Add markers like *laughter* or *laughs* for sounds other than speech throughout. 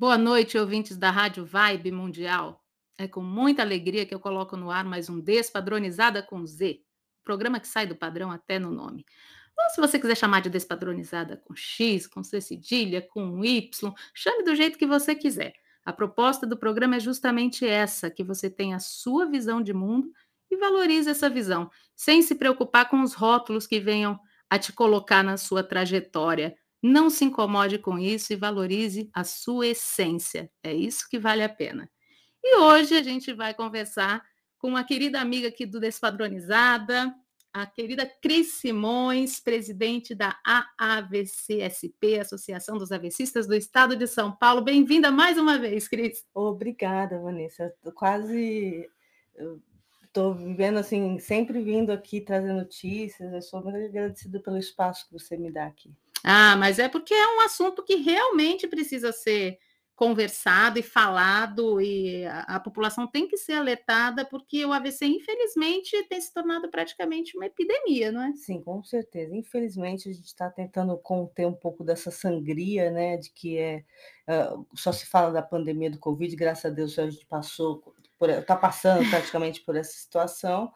Boa noite, ouvintes da Rádio Vibe Mundial. É com muita alegria que eu coloco no ar mais um Despadronizada com Z, programa que sai do padrão até no nome. Ou se você quiser chamar de Despadronizada com X, com C cedilha, com Y, chame do jeito que você quiser. A proposta do programa é justamente essa: que você tenha a sua visão de mundo e valorize essa visão, sem se preocupar com os rótulos que venham a te colocar na sua trajetória não se incomode com isso e valorize a sua essência. É isso que vale a pena. E hoje a gente vai conversar com uma querida amiga aqui do Despadronizada, a querida Cris Simões, presidente da AAVCSP, Associação dos Avecistas do Estado de São Paulo. Bem-vinda mais uma vez, Cris. Obrigada, Vanessa. Tô quase estou vivendo assim, sempre vindo aqui trazer notícias. Eu sou muito agradecida pelo espaço que você me dá aqui. Ah, mas é porque é um assunto que realmente precisa ser conversado e falado, e a, a, população tem que ser alertada, porque o AVC, infelizmente, tem se tornado praticamente uma epidemia, não é? Sim, com certeza. Infelizmente, a gente está tentando conter um pouco dessa sangria, né, de que é. Uh, só se fala da pandemia do Covid, graças a Deus a gente passou, está passando praticamente por essa situação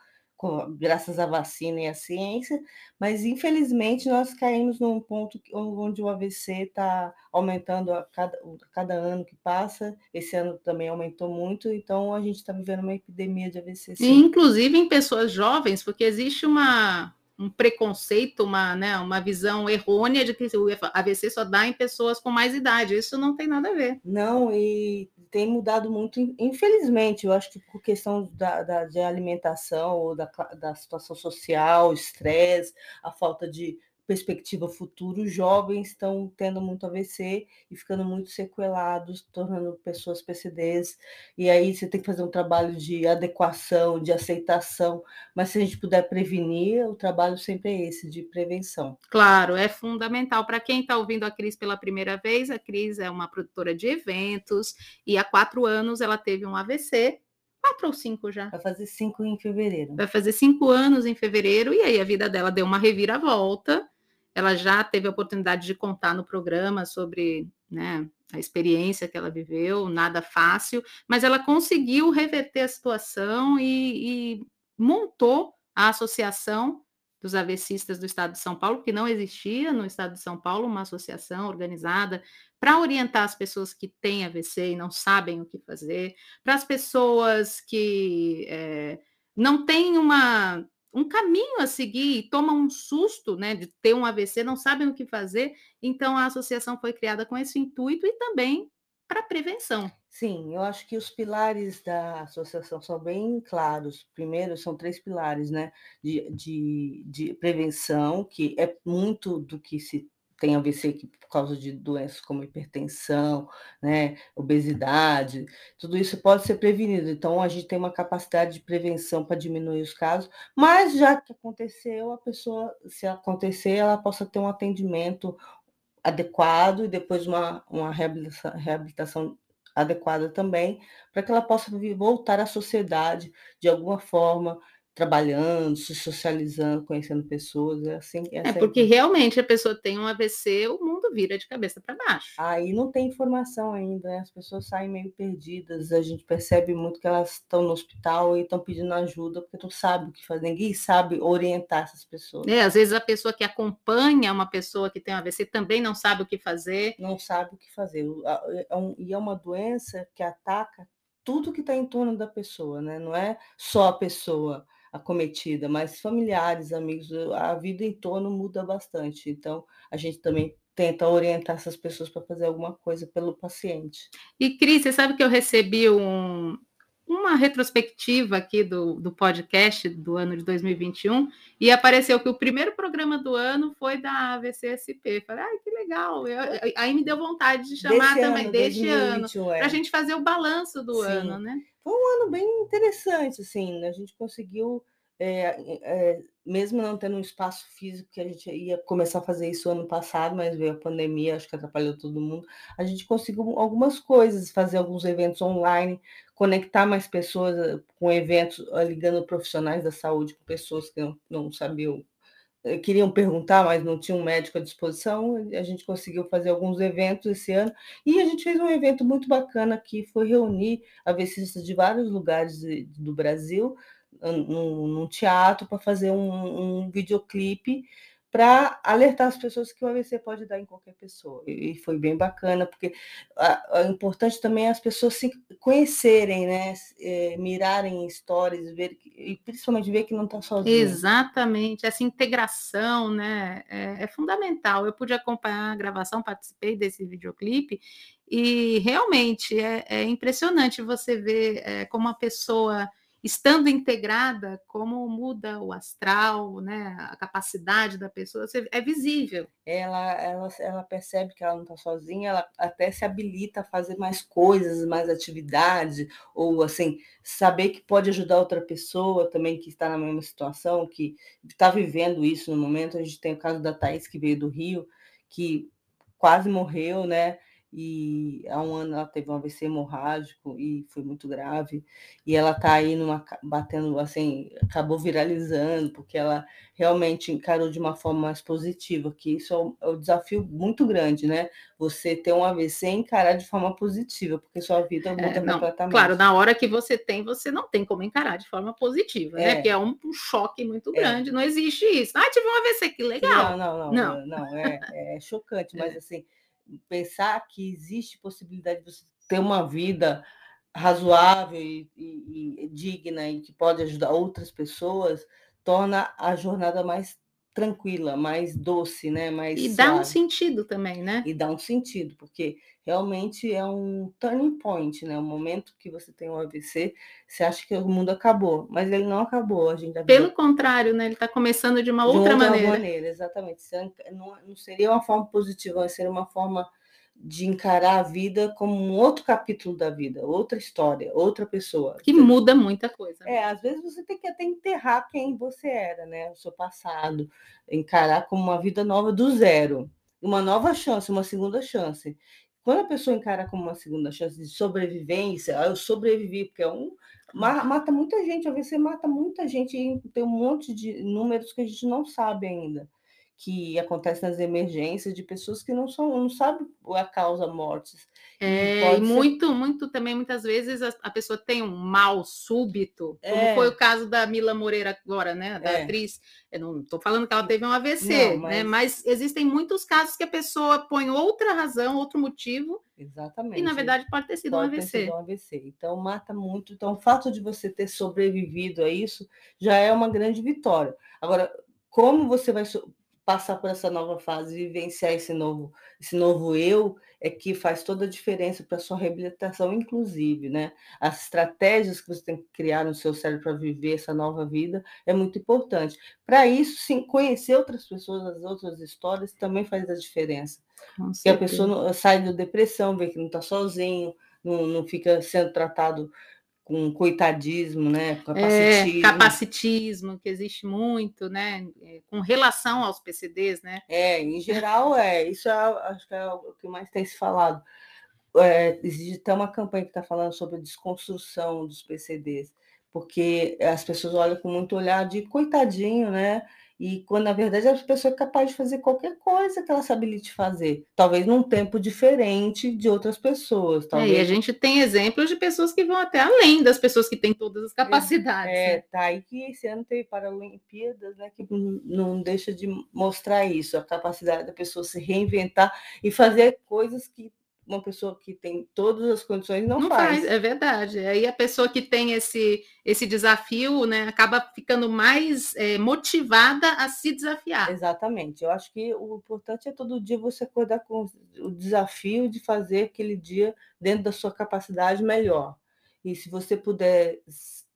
graças à vacina e à ciência, mas infelizmente nós caímos num ponto onde o AVC está aumentando a cada, a cada ano que passa. Esse ano também aumentou muito, então a gente está vivendo uma epidemia de AVC. Sim. Inclusive em pessoas jovens, porque existe uma um preconceito, uma, né, uma visão errônea de que o AVC só dá em pessoas com mais idade. Isso não tem nada a ver. Não, e tem mudado muito, infelizmente, eu acho que por questão da, da de alimentação ou da, da situação social, estresse, a falta de perspectiva futuro, os jovens estão tendo muito AVC e ficando muito sequelados, tornando pessoas PCDs. E aí você tem que fazer um trabalho de adequação, de aceitação. Mas se a gente puder prevenir, o trabalho sempre é esse, de prevenção. Claro, é fundamental. Para quem está ouvindo a Cris pela primeira vez, a Cris é uma produtora de eventos e há quatro anos ela teve um AVC quatro ou cinco já? Vai fazer cinco em fevereiro. Vai fazer cinco anos em fevereiro, e aí a vida dela deu uma reviravolta. Ela já teve a oportunidade de contar no programa sobre né, a experiência que ela viveu, nada fácil, mas ela conseguiu reverter a situação e, e montou a associação dos AVCistas do Estado de São Paulo, que não existia no Estado de São Paulo uma associação organizada para orientar as pessoas que têm AVC e não sabem o que fazer, para as pessoas que é, não têm uma um caminho a seguir tomam um susto né, de ter um AVC, não sabem o que fazer. Então, a associação foi criada com esse intuito e também para prevenção. Sim, eu acho que os pilares da associação são bem claros. Primeiro, são três pilares, né? De, de, de prevenção, que é muito do que se tem AVC que, por causa de doenças como hipertensão, né, obesidade, tudo isso pode ser prevenido. Então, a gente tem uma capacidade de prevenção para diminuir os casos, mas já que aconteceu, a pessoa, se acontecer, ela possa ter um atendimento adequado e depois uma, uma reabilitação, reabilitação adequada também, para que ela possa voltar à sociedade de alguma forma, trabalhando, se socializando, conhecendo pessoas, é assim. É porque é... realmente a pessoa tem um AVC, o mundo vira de cabeça para baixo. Aí não tem informação ainda, né? as pessoas saem meio perdidas, a gente percebe muito que elas estão no hospital e estão pedindo ajuda porque não sabe o que fazer, ninguém sabe orientar essas pessoas. É, às vezes a pessoa que acompanha uma pessoa que tem um AVC também não sabe o que fazer. Não sabe o que fazer. É e é uma doença que ataca tudo que está em torno da pessoa, né? Não é só a pessoa acometida, mas familiares, amigos, a vida em torno muda bastante. Então, a gente também tenta orientar essas pessoas para fazer alguma coisa pelo paciente. E, Cris, você sabe que eu recebi um, uma retrospectiva aqui do, do podcast do ano de 2021 e apareceu que o primeiro programa do ano foi da AVCSP. Falei, ai, que legal. Eu, aí me deu vontade de chamar desse também, ano, deste ano, é. para a gente fazer o balanço do Sim. ano, né? Foi um ano bem interessante, assim, né? a gente conseguiu, é, é, mesmo não tendo um espaço físico, que a gente ia começar a fazer isso ano passado, mas veio a pandemia, acho que atrapalhou todo mundo, a gente conseguiu algumas coisas, fazer alguns eventos online, conectar mais pessoas com eventos, ligando profissionais da saúde com pessoas que não, não sabiam eh, queriam perguntar, mas não tinha um médico à disposição. A gente conseguiu fazer alguns eventos esse ano e a gente fez um evento muito bacana que foi reunir AVCistas de vários lugares do Brasil num, teatro para fazer um, um videoclipe para alertar as pessoas que o AVC pode dar em qualquer pessoa. E foi bem bacana, porque é importante também as pessoas se conhecerem, né? É, mirarem histórias, ver, e principalmente ver que não está sozinho. Exatamente, essa integração né? É, é, fundamental. Eu pude acompanhar a gravação, participei desse videoclipe, e realmente é, é impressionante você ver é, como a pessoa estando integrada, como muda o astral, né, a capacidade da pessoa, é visível. Ela, ela, ela percebe que ela não está sozinha, ela até se habilita a fazer mais coisas, mais atividades, ou assim, saber que pode ajudar outra pessoa também que está na mesma situação, que está vivendo isso no momento. A gente tem o caso da Thaís, que veio do Rio, que quase morreu, né? E há um ano ela teve um AVC hemorrágico e foi muito grave, e ela está aí numa, batendo, assim, acabou viralizando, porque ela realmente encarou de uma forma mais positiva, que isso é um, é um desafio muito grande, né? Você ter um AVC e encarar de forma positiva, porque sua vida é, muda é, não, completamente. Claro, na hora que você tem, você não tem como encarar de forma positiva, né? é. né? Que é um, um choque muito é. grande, não existe isso. Ah, tive um AVC, que legal. Não, não, não, não, não é, é chocante, mas *laughs* assim pensar que existe possibilidade de você ter uma vida razoável e, e, e, digna e que pode ajudar outras pessoas, torna a jornada mais tranquila, mais doce, né? Mais e suave. dá um sentido também, né? E dá um sentido, porque realmente é um turning point, né? O momento que você tem um AVC, você acha que o mundo acabou, mas ele não acabou. A gente Pelo contrário, né? Ele está começando de uma outra, de outra maneira. maneira. Exatamente. Não, não seria uma forma positiva, seria uma forma de encarar a vida como um outro capítulo da vida, outra história, outra pessoa. Que muda muita coisa. É, às vezes você tem que até enterrar quem você era, né? O seu passado, encarar como uma vida nova do zero, uma nova chance, uma segunda chance. Quando a pessoa encara como uma segunda chance de sobrevivência, ah, eu sobrevivi, porque é um mata muita gente, às vezes você mata muita gente, tem um monte de números que a gente não sabe ainda que acontece nas emergências de pessoas que não são não sabem a causa mortes. É, e muito, ser... muito também, muitas vezes a, a, pessoa tem um mal súbito, como é. foi o caso da Mila Moreira agora, né? Da é. atriz. Eu não estou falando que ela teve um AVC, não, né, mas... né? Mas existem muitos casos que a pessoa põe outra razão, outro motivo. Exatamente. E na verdade pode ter sido pode um AVC. Ter sido um AVC. Então mata muito. Então, o fato de você ter sobrevivido a isso já é uma grande vitória. Agora, como você vai passar por essa nova fase, vivenciar esse novo, esse novo eu, é que faz toda a diferença para a sua reabilitação, inclusive, né? As estratégias que você tem que criar no seu cérebro para viver essa nova vida é muito importante. Para isso, sim, conhecer outras pessoas, as outras histórias, também faz a diferença. Que a pessoa sai da depressão, vê que não está sozinho, não, não fica sendo tratado com coitadismo, né? Capacitismo. É, capacitismo, que existe muito, né? É, com relação aos PCDs, né? É, em geral, é. Isso é, acho que é o que mais tem se falado. É, existe até uma campanha que está falando sobre a desconstrução dos PCDs, porque as pessoas olham com muito olhar de coitadinho, né? E quando, na verdade, a pessoa é capaz de fazer qualquer coisa que ela se habilite fazer. Talvez num tempo diferente de outras pessoas. Talvez... É, e a gente tem exemplos de pessoas que vão até além das pessoas que têm todas as capacidades. É, né? tá aí que esse ano teve Paralimpíadas, né, que não deixa de mostrar isso, a capacidade da pessoa se reinventar e fazer coisas que uma pessoa que tem todas as condições não, não faz. faz. É verdade. Aí a pessoa que tem esse, esse desafio, né, acaba ficando mais é, motivada a se desafiar. Exatamente. Eu acho que o importante é todo dia você acordar com o desafio de fazer aquele dia dentro da sua capacidade melhor. E se você puder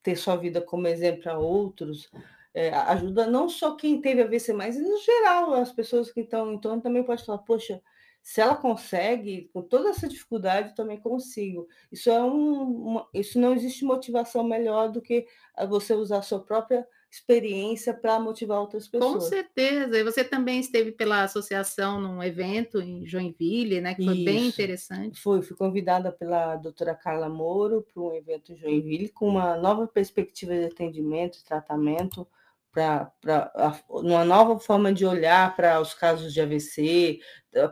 ter sua vida como exemplo para outros, é, ajuda não só quem teve a VC, mas no geral, as pessoas que estão em torno também pode falar, poxa, se ela consegue, com toda essa dificuldade, também consigo. Isso é um, uma, isso não existe motivação melhor do que você usar a sua própria experiência para motivar outras pessoas. Com certeza. E você também esteve pela associação num evento em Joinville, né? Que foi Isso. bem interessante. Fui, fui convidada pela doutora Carla Moro para um evento em Joinville com uma nova perspectiva de atendimento e tratamento para uma nova forma de olhar para os casos de AVC,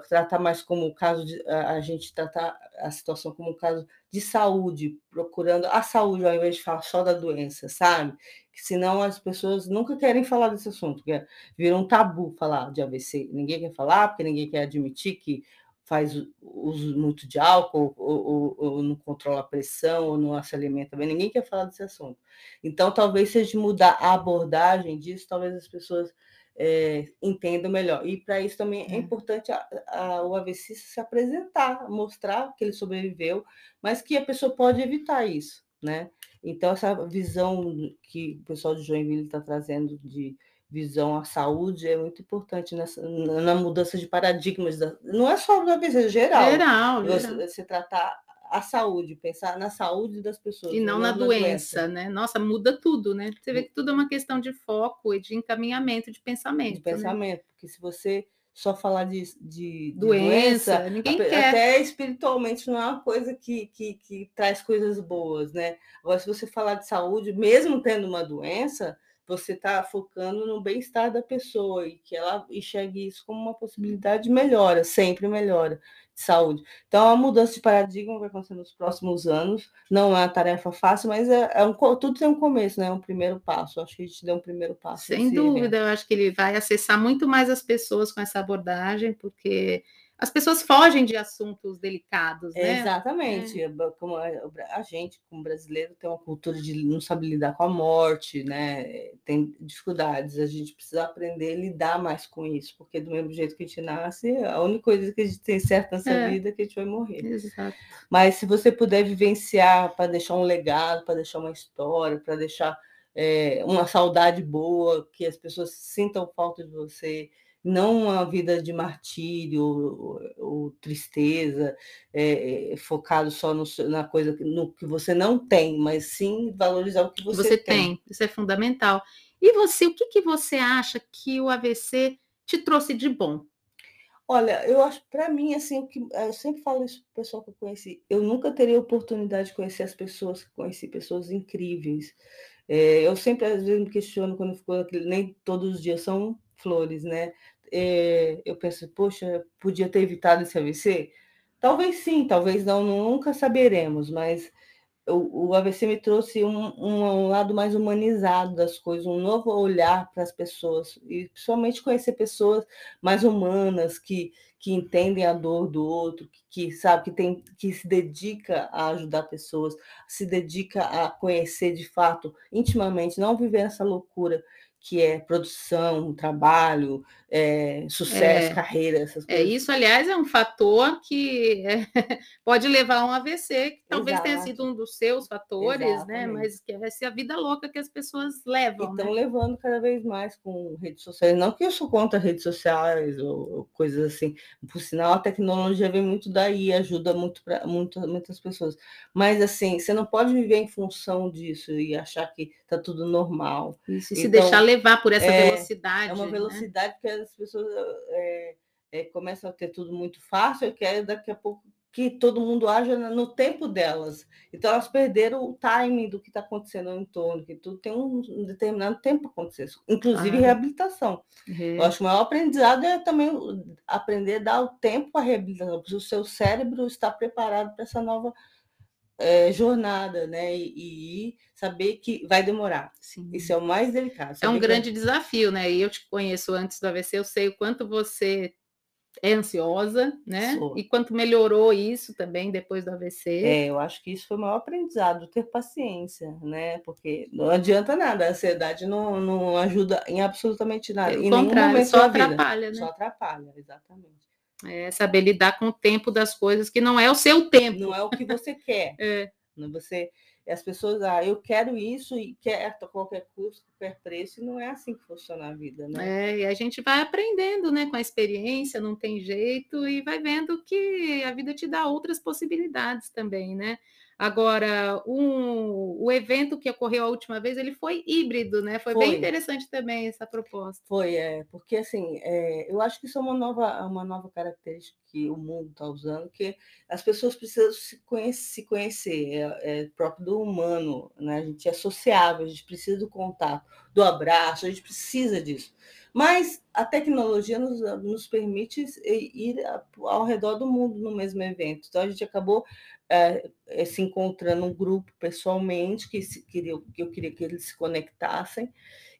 tratar mais como o caso de a gente tratar a situação como um caso de saúde, procurando a saúde ao invés de falar só da doença, sabe? Que senão as pessoas nunca querem falar desse assunto, que é, vira um tabu falar de AVC. Ninguém quer falar, porque ninguém quer admitir que faz uso muito de álcool, ou, ou, ou, não controla a pressão, ou não se alimenta bem, ninguém quer falar desse assunto. Então, talvez seja mudar a abordagem disso, talvez as pessoas é, entendam melhor. E para isso também é, é importante a, a, o AVC se apresentar, mostrar que ele sobreviveu, mas que a pessoa pode evitar isso, né? Então, essa visão que o pessoal de Joinville está trazendo de visão à saúde é muito importante nessa, na mudança de paradigmas. Da, não é só da AVC, é geral. Geral, você, geral. você tratar a saúde, pensar na saúde das pessoas. E não, não na, na doença, doença, né? Nossa, muda tudo, né? Você vê que tudo é uma questão de foco e de encaminhamento de pensamento. De né? pensamento, né? porque se você só falar de, de, de doença, doença, ninguém até quer. Até espiritualmente não é uma coisa que, que, que traz coisas boas, né? Agora, se você falar de saúde, mesmo tendo uma doença, você está focando no bem-estar da pessoa e que ela enxergue isso como uma possibilidade de melhora, sempre melhora de saúde. Então, a mudança de paradigma vai acontecer nos próximos anos. Não é uma tarefa fácil, mas é, é um, tudo tem um começo, né? É um primeiro passo. Acho que a gente deu um primeiro passo. Sem dúvida, evento. eu acho que ele vai acessar muito mais as pessoas com essa abordagem, porque as pessoas fogem de assuntos delicados, né? Exatamente. É. Como a gente, como brasileiro, tem uma cultura de não saber lidar com a morte, né? Tem dificuldades. A gente precisa aprender a lidar mais com isso, porque do mesmo jeito que a gente nasce, a única coisa que a gente tem certa nessa é. vida é que a gente vai morrer. Exato. Mas se você puder vivenciar para deixar um legado, para deixar uma história, para deixar é, uma saudade boa, que as pessoas sintam falta de você não uma vida de martírio ou, ou tristeza, é, focado só no, na coisa no que você não tem, mas sim valorizar o que você, você tem. tem. Isso é fundamental. E você, o que, que você acha que o AVC te trouxe de bom? Olha, eu acho, para mim, assim, que eu sempre falo isso para o pessoal que eu conheci, eu nunca teria oportunidade de conhecer as pessoas que conheci, pessoas incríveis. É, eu sempre, às vezes, me questiono quando ficou nem todos os dias são flores, né? É, eu penso, poxa, podia ter evitado esse AVC? Talvez sim, talvez não, nunca saberemos, mas o, o AVC me trouxe um, um, um, lado mais humanizado das coisas, um novo olhar para as pessoas, e principalmente conhecer pessoas mais humanas, que, que entendem a dor do outro, que, que sabe, que, tem, que se dedica a ajudar pessoas, se dedica a conhecer de fato, intimamente, não viver essa loucura que é produção, trabalho, é, sucesso, é, carreira, essas é, coisas. É, isso, aliás, é um fator que é, *laughs* pode levar a um AVC, que talvez Exato. tenha sido um dos seus fatores, né, Exatamente. né? Mas que é essa a vida louca que as pessoas levam. Estão né? levando cada vez mais com redes sociais. Não que eu sou contra redes sociais ou, ou coisas assim. Por sinal, a tecnologia vem muito daí, ajuda muito para muitas pessoas. Mas assim, você não pode viver em função disso e achar que está tudo normal. Isso, e então, se deixar levar por essa é, velocidade. É uma velocidade né? que as pessoas é, é, começam a ter tudo muito fácil, que é daqui a pouco que todo mundo haja no tempo delas. Então, elas perderam o timing do que está acontecendo no entorno, que tudo tem um determinado tempo para acontecer, inclusive ah. reabilitação. Uhum. Eu acho que o maior aprendizado é também aprender a dar o tempo para a reabilitação, para o seu cérebro estar preparado para essa nova é, jornada, né? E, e, saber que vai demorar. Sim. Isso é o mais delicado. É um grande que... desafio, né? E eu te conheço antes do AVC, eu sei o quanto você é ansiosa, né? Sou. E quanto melhorou isso também depois do AVC. É, eu acho que isso foi o maior aprendizado, ter paciência, né? Porque não adianta nada, a ansiedade não, não ajuda em absolutamente nada. Pelo em só atrapalha, né? Só atrapalha, exatamente. É saber lidar com o tempo das coisas, que não é o seu tempo. Não é o que você *laughs* quer. é. Você, as pessoas, ah, eu quero isso e quero a qualquer custo, qualquer preço, e não é assim que funciona a vida, né? É, e a gente vai aprendendo, né, com a experiência, não tem jeito, e vai vendo que a vida te dá outras possibilidades também, né? Agora, um, o evento que ocorreu a última vez, ele foi híbrido, né? Foi, foi. bem interessante também essa proposta. Foi, é, porque assim, é, eu acho que isso é uma nova, uma nova característica que o mundo está usando, que as pessoas precisam se conhecer, se conhecer é, é, próprio do humano, né? A gente é sociável, a gente precisa do contato, do abraço, a gente precisa disso. Mas a tecnologia nos, nos permite ir ao redor do mundo no mesmo evento. Então a gente acabou é, é, se encontrando um grupo pessoalmente que, se, queria, que eu queria que eles se conectassem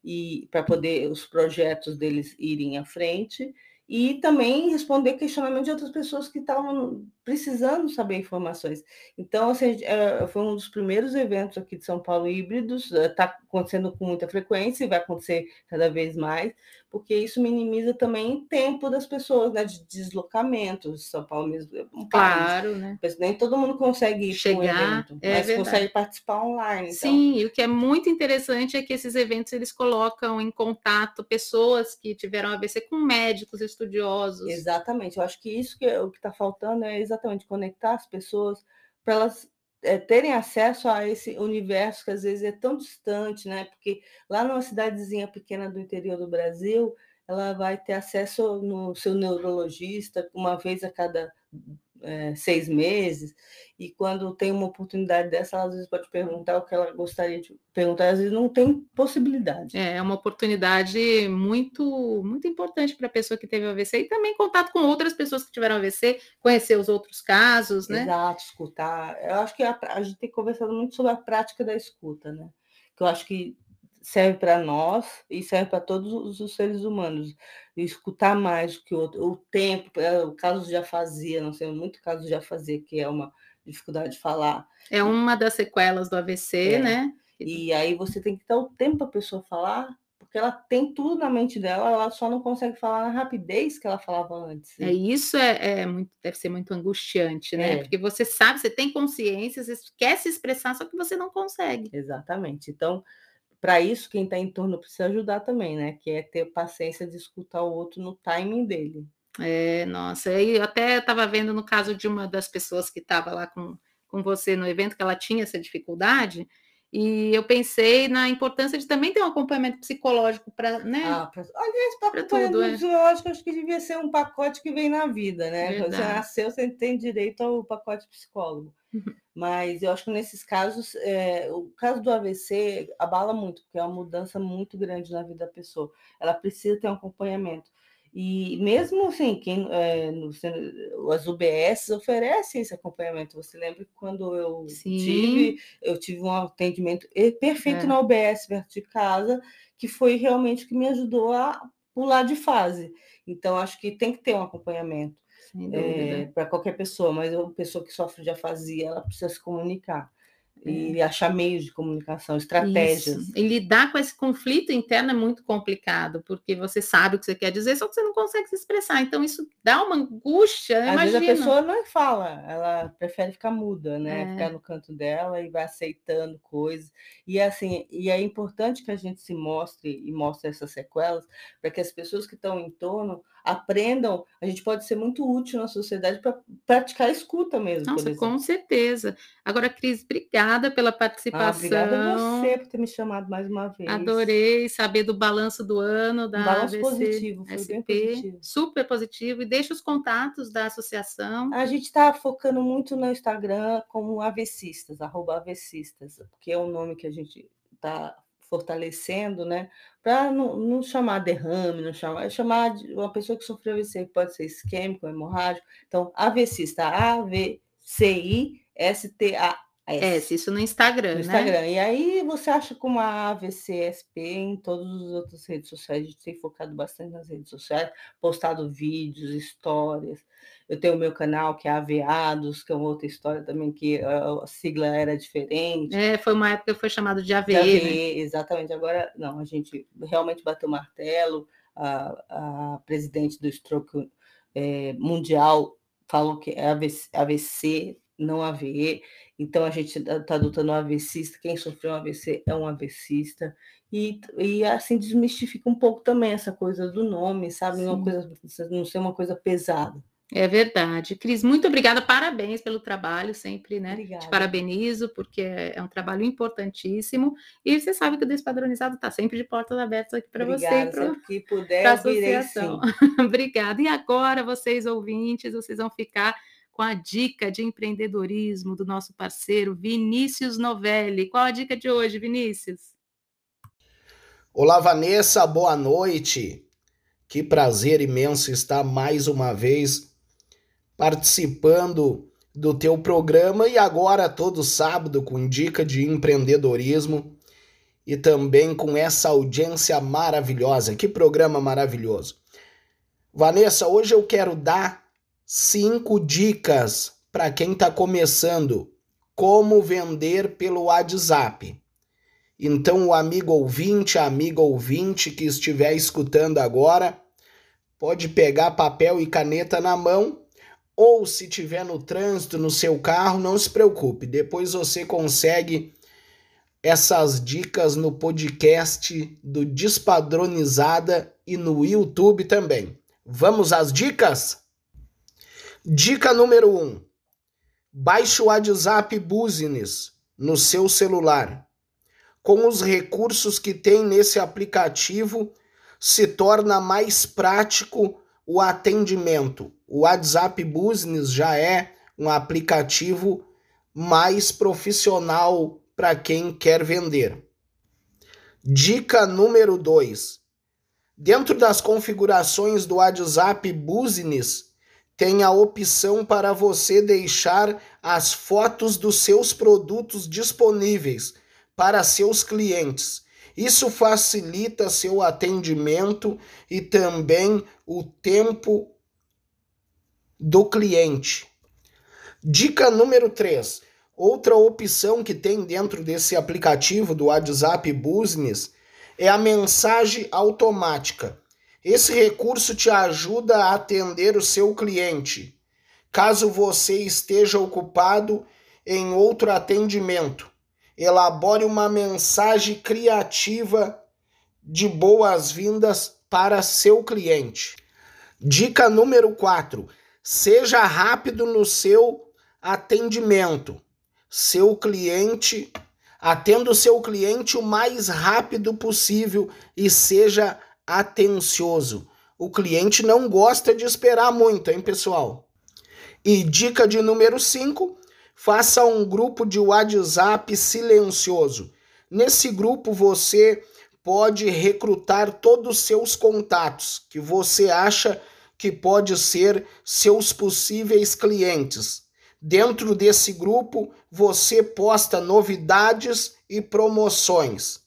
e para poder os projetos deles irem à frente e também responder questionamentos de outras pessoas que estavam precisando saber informações. Então, assim, é, foi um dos primeiros eventos aqui de São Paulo híbridos, está acontecendo com muita frequência e vai acontecer cada vez mais, porque isso minimiza também o tempo das pessoas, né, de deslocamento. São Paulo mesmo é um claro, país. né? Nem todo mundo consegue ir chegar, um evento, é mas verdade. consegue participar online. Então. Sim, e o que é muito interessante é que esses eventos eles colocam em contato pessoas que tiveram AVC com médicos, estudiosos. Exatamente. Eu acho que isso que é, o que está faltando é exatamente conectar as pessoas para elas é, terem acesso a esse universo que às vezes é tão distante, né? Porque lá numa cidadezinha pequena do interior do Brasil, ela vai ter acesso no seu neurologista uma vez a cada é, seis meses, e quando tem uma oportunidade dessa, ela às vezes pode perguntar o que ela gostaria de perguntar, às vezes não tem possibilidade. É, é uma oportunidade muito, muito importante para a pessoa que teve AVC e também contato com outras pessoas que tiveram AVC, conhecer os outros casos, né? Exato, escutar. Eu acho que a, a gente tem conversado muito sobre a prática da escuta, né? Que eu acho que serve para nós e serve para todos os seres humanos. escutar mais do que o outro. O tempo, é, o caso já fazia, não sei, muito caso já fazia, que é uma dificuldade de falar. É uma das sequelas do AVC, é. né? E aí você tem que dar o tempo para a pessoa falar, porque ela tem tudo na mente dela, ela só não consegue falar na rapidez que ela falava antes. É isso é, é muito, deve ser muito angustiante, né? É. Porque você sabe, você tem consciência, você quer se expressar, só que você não consegue. Exatamente. Então, para isso, quem está em torno precisa ajudar também, né? Que é ter paciência de escutar o outro no timing dele. É, nossa, eu até estava vendo no caso de uma das pessoas que estava lá com, com você no evento, que ela tinha essa dificuldade, e eu pensei na importância de também ter um acompanhamento psicológico para, né? Ah, pra, aliás, para tudo, é. psicológico, acho que devia ser um pacote que vem na vida, né? Verdade. Você nasceu, você tem direito ao pacote psicólogo. Uhum. Mas eu acho que nesses casos, é, o caso do AVC abala muito, porque é uma mudança muito grande na vida da pessoa. Ela precisa ter um acompanhamento. E mesmo assim, quem, é, no, as UBS oferecem esse acompanhamento. Você lembra que quando eu Sim. tive, eu tive um atendimento perfeito é. na UBS perto de casa, que foi realmente o que me ajudou a pular de fase. Então, acho que tem que ter um acompanhamento é, para qualquer pessoa, mas uma pessoa que sofre de afasia, ela precisa se comunicar e é. achar meios de comunicação, estratégias. Isso. E lidar com esse conflito interno é muito complicado, porque você sabe o que você quer dizer, só que você não consegue se expressar. Então, isso dá uma angústia. Às imagina. vezes a pessoa não fala, ela prefere ficar muda, né? É. Ficar no canto dela e vai aceitando coisas. E assim, e é importante que a gente se mostre e mostre essas sequelas para que as pessoas que estão em torno aprendam, a gente pode ser muito útil na sociedade para praticar a escuta mesmo. Nossa, com certeza. Agora, Cris, obrigada pela participação. Ah, obrigada a você por ter me chamado mais uma vez. Adorei saber do balanço do ano da um balanço positivo, foi SP, positivo. Super positivo. E deixa os contatos da associação. A gente está focando muito no Instagram como avecistas, arroba avecistas, que é o nome que a gente está fortalecendo, né? Para não, não, chamar derrame, não chamar, é chamar uma pessoa que sofreu AVC, pode ser isquêmico, hemorrágico. Então, AVCista, A-V-C-I-S-T-A. S, isso no Instagram, no né? Instagram. E aí você acha como a AVCSP em todas as outras redes sociais. A gente tem focado bastante nas redes sociais, postado vídeos, histórias. Eu tenho o meu canal, que é Aveados, que é uma outra história também, que a sigla era diferente. É, foi uma época que foi chamado de AVE. De AVE né? Exatamente. Agora, não, a gente realmente bateu o martelo. A, a presidente do Stroke é, Mundial falou que é AVC, AVC não AVE. Então, a gente está adotando um AVCista. Quem sofreu um AVC é um AVCista. E, e assim desmistifica um pouco também essa coisa do nome, sabe? Uma coisa, não ser uma coisa pesada. É verdade. Cris, muito obrigada, parabéns pelo trabalho, sempre, né? Obrigada. Te parabenizo, porque é, é um trabalho importantíssimo. E você sabe que o Despadronizado está sempre de portas abertas aqui para você. Obrigada, que puder, associação. *laughs* Obrigada. E agora, vocês ouvintes, vocês vão ficar com a dica de empreendedorismo do nosso parceiro Vinícius Novelli. Qual a dica de hoje, Vinícius? Olá, Vanessa, boa noite. Que prazer imenso estar mais uma vez participando do teu programa e agora todo sábado com dica de empreendedorismo e também com essa audiência maravilhosa. Que programa maravilhoso. Vanessa, hoje eu quero dar cinco dicas para quem está começando como vender pelo WhatsApp. Então, o amigo ouvinte, a amiga ouvinte que estiver escutando agora, pode pegar papel e caneta na mão ou se tiver no trânsito no seu carro, não se preocupe, depois você consegue essas dicas no podcast do Despadronizada e no YouTube também. Vamos às dicas? Dica número 1. Um, baixe o WhatsApp Business no seu celular. Com os recursos que tem nesse aplicativo, se torna mais prático o atendimento. O WhatsApp Business já é um aplicativo mais profissional para quem quer vender. Dica número 2. Dentro das configurações do WhatsApp Business, tem a opção para você deixar as fotos dos seus produtos disponíveis para seus clientes. Isso facilita seu atendimento e também o tempo do cliente. Dica número 3. Outra opção que tem dentro desse aplicativo do WhatsApp Business é a mensagem automática. Esse recurso te ajuda a atender o seu cliente, caso você esteja ocupado em outro atendimento elabore uma mensagem criativa de boas-vindas para seu cliente. Dica número 4: seja rápido no seu atendimento. Seu cliente, atenda o seu cliente o mais rápido possível e seja atencioso. O cliente não gosta de esperar muito, hein, pessoal? E dica de número 5: Faça um grupo de WhatsApp silencioso. Nesse grupo você pode recrutar todos os seus contatos que você acha que pode ser seus possíveis clientes. Dentro desse grupo, você posta novidades e promoções.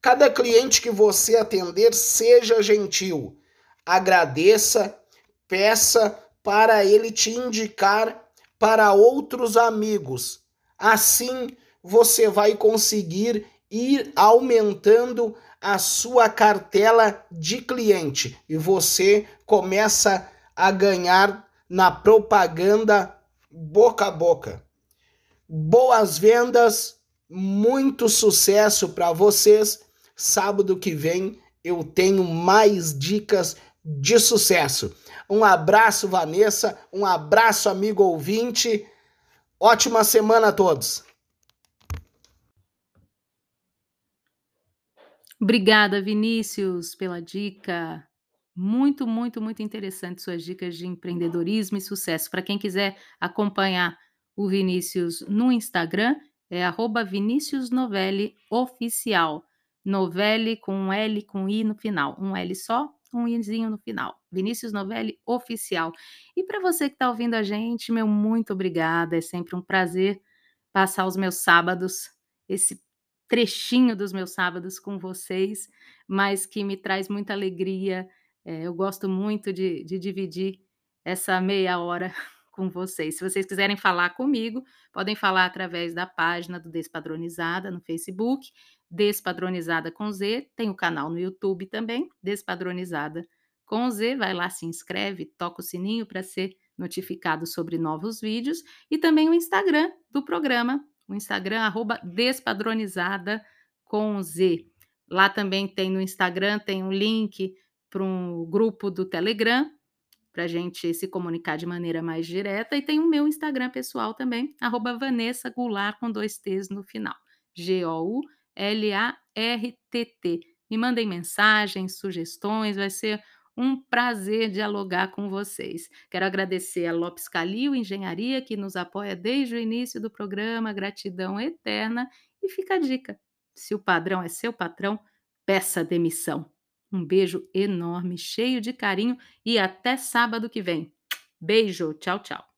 Cada cliente que você atender, seja gentil. Agradeça, peça para ele te indicar para outros amigos. Assim você vai conseguir ir aumentando a sua cartela de cliente e você começa a ganhar na propaganda boca a boca. Boas vendas, muito sucesso para vocês. Sábado que vem eu tenho mais dicas de sucesso. Um abraço, Vanessa. Um abraço, amigo ouvinte. Ótima semana a todos. Obrigada, Vinícius, pela dica. Muito, muito, muito interessante suas dicas de empreendedorismo e sucesso. Para quem quiser acompanhar o Vinícius no Instagram, é arroba Vinícius Novelli Oficial. Novelli com um L com I no final. Um L só, um izinho no final. Vinícius Novelli Oficial. E para você que está ouvindo a gente, meu muito obrigada. É sempre um prazer passar os meus sábados, esse trechinho dos meus sábados com vocês, mas que me traz muita alegria. É, eu gosto muito de, de dividir essa meia hora *laughs* com vocês. Se vocês quiserem falar comigo, podem falar através da página do Despadronizada no Facebook, Despadronizada com Z, tem o canal no YouTube também, Despadronizada com Z, vai lá, se inscreve, toca o sininho para ser notificado sobre novos vídeos e também o Instagram do programa, o Instagram arroba Despadronizada com Z. Lá também tem no Instagram, tem um link para um grupo do Telegram, para a gente se comunicar de maneira mais direta. E tem o meu Instagram pessoal também, arroba Vanessa Goulart, com dois T's no final. G-O-U-L-A-R-T-T. Me mandem mensagens, sugestões, vai ser um prazer dialogar com vocês. Quero agradecer a Lopes Calil Engenharia, que nos apoia desde o início do programa, gratidão eterna. E fica a dica: se o padrão é seu patrão, peça demissão. Um beijo enorme, cheio de carinho e até sábado que vem. Beijo, tchau, tchau.